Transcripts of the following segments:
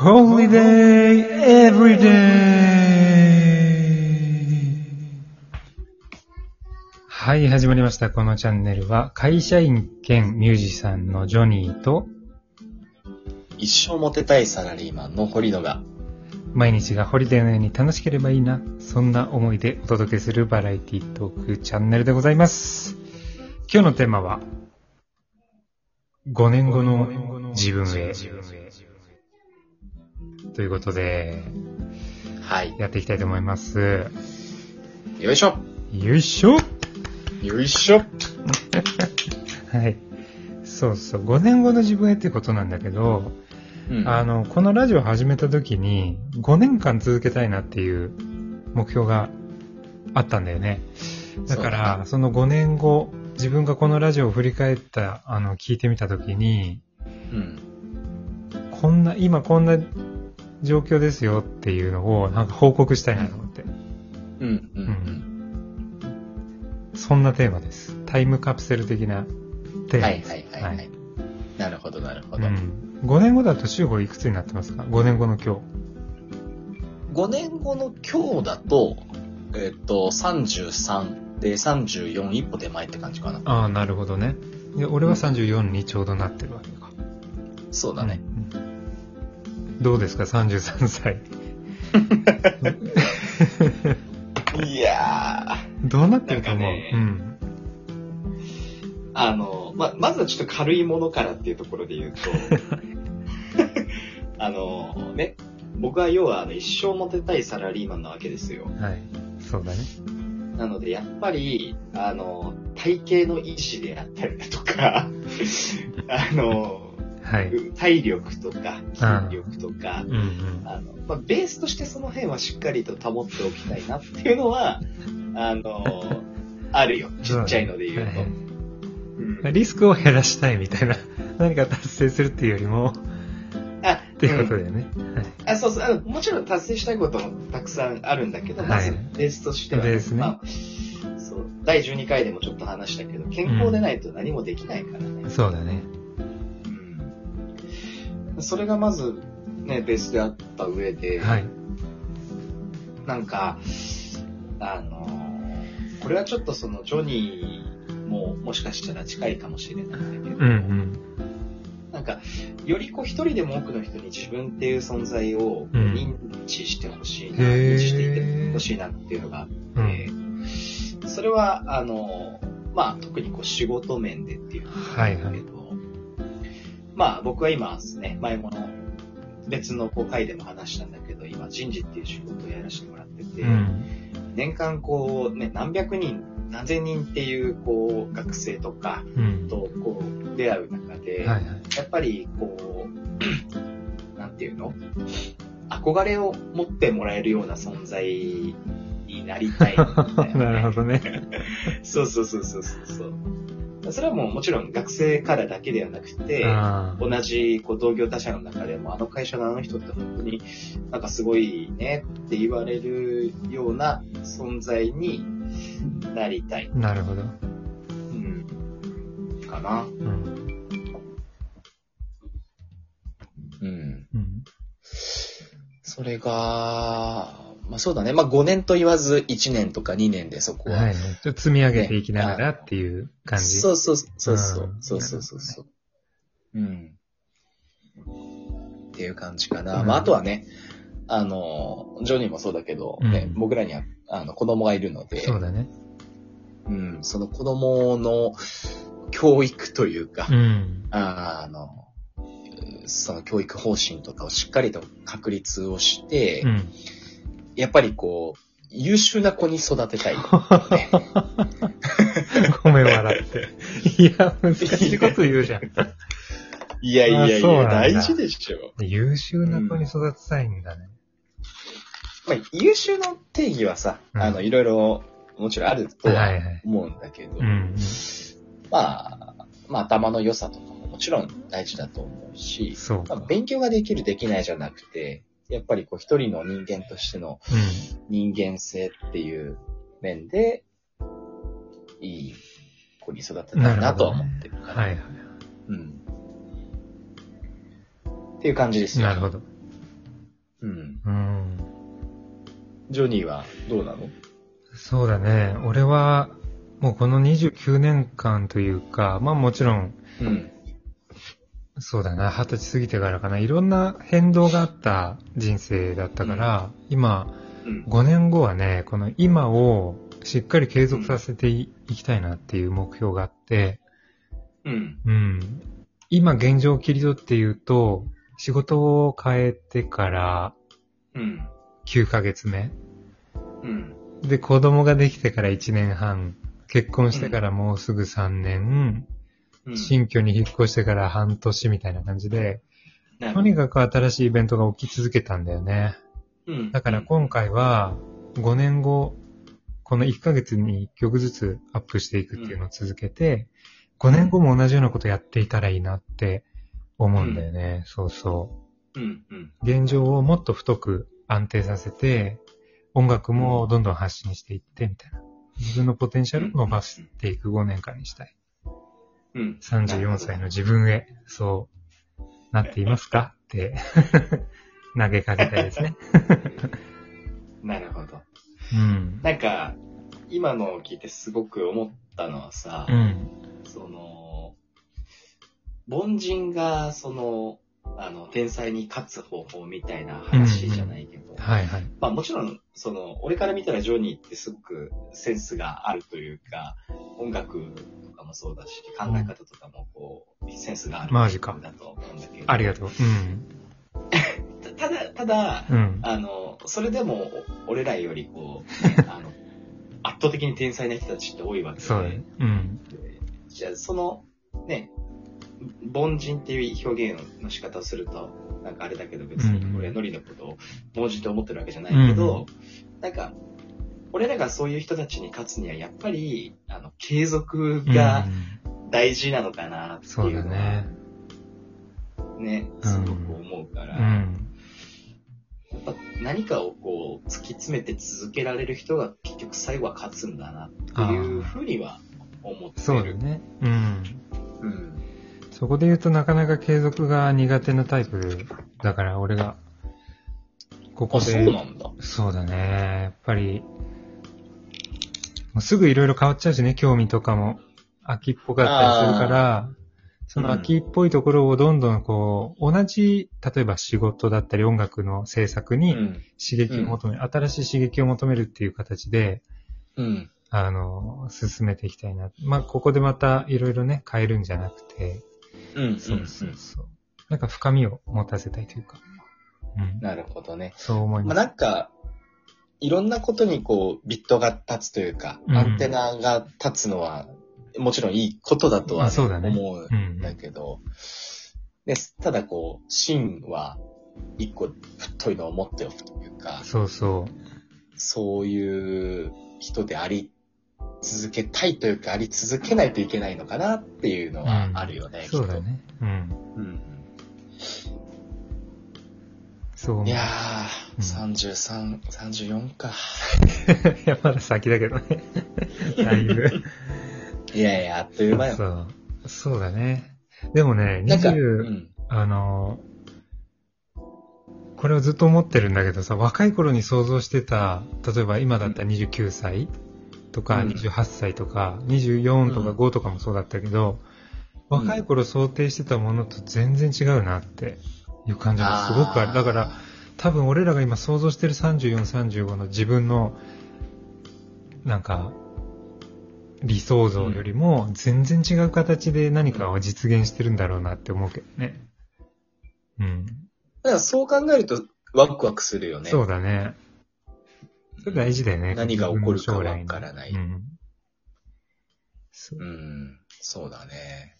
Holiday Everyday! はい、始まりました。このチャンネルは、会社員兼ミュージシャンのジョニーと、一生モテたいサラリーマンの堀野が、毎日がホリデーのように楽しければいいな、そんな思いでお届けするバラエティトークチャンネルでございます。今日のテーマは、5年後の自分へ。ということで、はい。やっていきたいと思います。よいしょよいしょよいしょ はい。そうそう、5年後の自分へってことなんだけど、うんあの、このラジオ始めた時に、5年間続けたいなっていう目標があったんだよね。だから、その5年後、自分がこのラジオを振り返った、あの、聞いてみた時に、うん。こんな、今こんな状況ですよっていうのを、なんか報告したいなと思って。うん。うん。うん。そんなテーマです。タイムカプセル的なテーマです。はいはいはいはい。なるほどなるほど。うん。5年後だと集合いくつになってますか ?5 年後の今日。5年後の今日だと、えっと、33で34一歩手前って感じかな。ああ、なるほどね。で俺は34にちょうどなってるわけか。そうだね。うんうんどうですか ?33 歳。いやどうなってると思う、ねうん。ー、あの、ま、まずはちょっと軽いものからっていうところで言うと、あの、ね、僕は要はあの一生モテたいサラリーマンなわけですよ。はい。そうだね。なので、やっぱり、あの、体型の維持であったりだとか、あの、はい。体力とか、筋力とか、うんうん。あの、まあ、ベースとしてその辺はしっかりと保っておきたいなっていうのは、あの、あるよ。ちっちゃいので言うと。はいうんリスクを減らしたいみたいな、何か達成するっていうよりも、あ、っていうことうんだよね。あそうそうあの。もちろん達成したいこともたくさんあるんだけど、はいまずベースとしては、ベースねまあ、そう、第12回でもちょっと話したけど、健康でないと何もできないからね。はい。そうだね。うんそれがまず、ね、ベースであった上で、はい。なんか、あの、これはちょっとそのジョニーももしかしたら近いかもしれないんだけど、うんうん。なんか、よりこう一人でも多くの人に自分っていう存在をうん認知してほしいな、へー認知していてほしいなっていうのがあって、それは、あの、まあ、特にこう仕事面でっていうのがあるけど、まあ、僕は今ですね、前もの別のこう回でも話したんだけど、今人事っていう仕事をやらせてもらってて、うん。年間こうね、何百人、何千人っていうこう学生とかうん。とこう出会う中で、はいはい。やっぱりこう、なんていうの？憧れを持ってもらえるような存在になりたいんだよね、なるほどね。そうそうそうそうそうそれはもうもちろん学生からだけではなくて、あ同じこう同業他社の中でもあの会社のあの人って本当になんかすごいねって言われるような存在になりたい。あ、なるほど。うん。かな。うん。うん。うん。それが、まあそうだね。まあ5年と言わず1年とか2年でそこは。はいね。ちょっと積み上げていきながらっていう感じ。そうそうそうそううんそうそうそうそう。うん。っていう感じかな。うんまああとはね、あの、ジョニーもそうだけど、ねうん僕らにはあの子供がいるので、そうだね。うん、その子供の教育というか、うん。あの、その教育方針とかをしっかりと確立をして、うん。やっぱりこう、優秀な子に育てたい。ごめん笑って。いや、難しいこと言うじゃん。いやいやいや、大事でしょ。優秀な子に育てたいんだね。まあ、優秀の定義はさ、うんあの、いろいろ、もちろんあるとは。思うんだけど、うん。まあ、まあ、頭の良さとかももちろん大事だと思うし、そうか。まあ、勉強ができるできないじゃなくて、やっぱりこう一人の人間としての人間性っていう面で、いい子に育てうん。たいなとは思ってるから。はいはい。うん。っていう感じですよ。なるほど。うん。うん。ジョニーはどうなの？そうだね。俺は、もうこの29年間というか、まあもちろん、うん。そうだな、二十歳過ぎてからかな、いろんな変動があった人生だったから、うん、今、5年後はね、この今をしっかり継続させていきたいなっていう目標があって、うん。うん。今現状を切り取って言うと、仕事を変えてから、うん。9ヶ月目。うん。で、子供ができてから1年半、結婚してからもうすぐ3年、うん、新居に引っ越してから半年みたいな感じで、とにかく新しいイベントが起き続けたんだよね。うん。だから今回は、5年後、この1ヶ月に1曲ずつアップしていくっていうのを続けて、5年後も同じようなことやっていたらいいなって思うんだよね。うん、そうそう。うんうん、現状をもっと太く安定させて、音楽もどんどん発信していって、みたいな。自分のポテンシャルを伸ばしていく5年間にしたい。うん。34歳の自分へ、そうなっていますか？って 投げかけたいですね。なるほど。うん。なんか、今のを聞いてすごく思ったのはさ、うん、その、凡人が、その、あの、天才に勝つ方法みたいな話じゃないけど、うんうん、はいはい。まあもちろん、その、俺から見たらジョニーってすごくセンスがあるというか、音楽とかもそうだし、考え方とかもこう、センスがあるマジか。だと思うんだけど。ありがとう。うん。ただ、ただ、うん、あの、それでも、俺らよりこう、ね、あの、圧倒的に天才な人たちって多いわけで。そうね。うん。じゃあ、その、ね、凡人っていう表現の仕方をすると、なんかあれだけど別に俺はノリのことを凡人と思ってるわけじゃないけど、うん、なんか、俺らがそういう人たちに勝つにはやっぱり、あの、継続が大事なのかなっていうのは、ね、ね、すごく思うから、うん、やっぱ何かをこう突き詰めて続けられる人が結局最後は勝つんだなっていうふうには思ってる。そうだね。うん。うん。そこで言うとなかなか継続が苦手なタイプだから俺が、ここで。そうなんだ。そうだね。やっぱり、もうすぐいろいろ変わっちゃうしね、興味とかも。秋っぽかったりするから、その秋っぽいところをどんどんこう、同じ、例えば仕事だったり音楽の制作に刺激を求める、うん、新しい刺激を求めるっていう形で、うん、あの、進めていきたいな。まあ、ここでまたいろいろね、変えるんじゃなくて、うん、そうそうそう。なんか深みを持たせたいというか。うん、なるほどね。そう思います。まあ、なんか、いろんなことにこう、ビットが立つというか、アンテナが立つのは、もちろんいいことだとは、ねね、思うんだけど、でただこう、芯は一個太いのを持っておくというか、そうそう。そういう人であり続けたいというか、あり続けないといけないのかなっていうのはあるよね、うん、そうだね。うん。うん。そう。いやー、うん、33、34か。いや、まだ先だけどね。だいぶ。いやいや、あっという間よ。そう。そうだね。でもね、20、うん、あの、これをずっと思ってるんだけどさ、若い頃に想像してた、例えば今だったら29歳とか28歳とか、24とか5とかもそうだったけど、若い頃想定してたものと全然違うなっていう感じがすごくある。だから、多分俺らが今想像してる34、35の自分の、なんか、理想像よりも全然違う形で何かを実現してるんだろうなって思うけどね。うん。だからそう考えるとワクワクするよね。そうだね。それ大事だよね。何が起こるかわからない。うん、そううん、そうだね。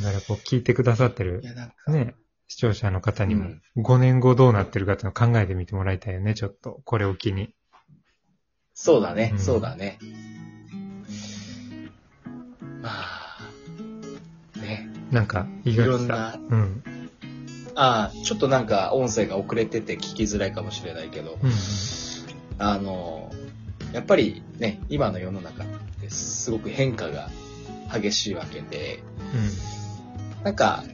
だからこう聞いてくださってる、ね、視聴者の方にも5年後どうなってるかっていうのを考えてみてもらいたいよね、ちょっと。これを機に。そうだね、うん、そうだね。まあ、ね。なんか、いろんな、うん。ああ、ちょっとなんか音声が遅れてて聞きづらいかもしれないけど、うん、あの、やっぱりね、今の世の中ってすごく変化が激しいわけで、うん、なんか、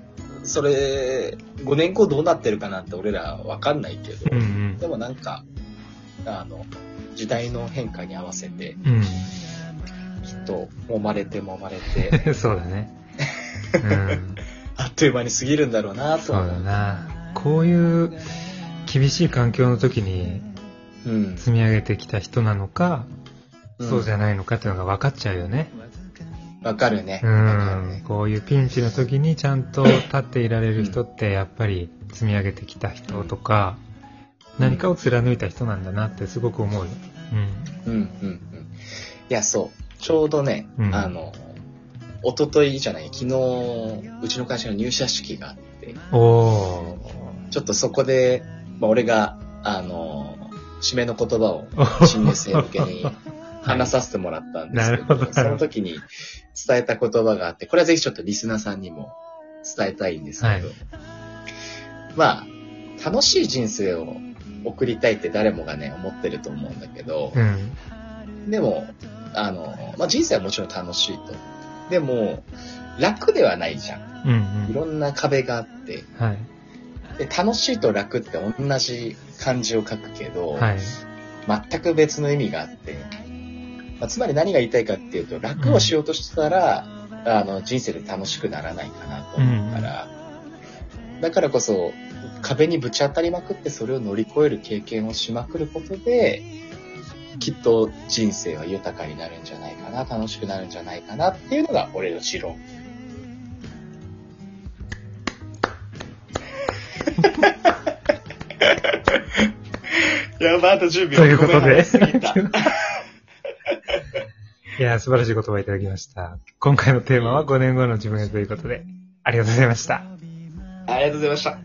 それ、5年後どうなってるかなんて俺らわかんないけど、うんうん。でもなんか、あの、時代の変化に合わせて、うん。きっと、揉まれて揉まれて、そうだね。うん。あっという間に過ぎるんだろうなとそうだな。こういう厳しい環境の時にうん。積み上げてきた人なのか、そうじゃん。ないのかっていうのが分かっちゃうよね。わかるね。うん。ね。こういうピンチの時にちゃんと立っていられる人ってやっぱり積み上げてきた人とか、何かを貫いた人なんだなってすごく思うよ。うん、うん、うん。いや、そう。ちょうどね、うんあの、一昨日じゃない、昨日、うちの会社の入社式があって、うん。おちょっとそこで、まあ、俺が、あの、締めの言葉をー。新入生向けに話させてもらったんですけど、なるほどその時に伝えた言葉があって、これはぜひちょっとリスナーさんにも伝えたいんですけど、はいまあ、楽しい人生を送りたいって誰もがね、思ってると思うんだけど、うん。でも、あの、まあ、人生はもちろん楽しいと。でも、楽ではないじゃん。うんいろんな壁があって、うん。はい。で楽しいと楽って同じ漢字を書くけど、はい。全く別の意味があって、まあ、つまり何が言いたいかっていうと、楽をしようとしてたら、あの、人生で楽しくならないかなと思うから、だからこそ、壁にぶち当たりまくってそれを乗り越える経験をしまくることで、きっと人生は豊かになるんじゃないかな、楽しくなるんじゃないかなっていうのが俺の持論。やば、あと10秒。ということで いやー、素晴らしい言葉いただきました。今回のテーマは5年後の自分へということで、ありがとうございました。ありがとうございました。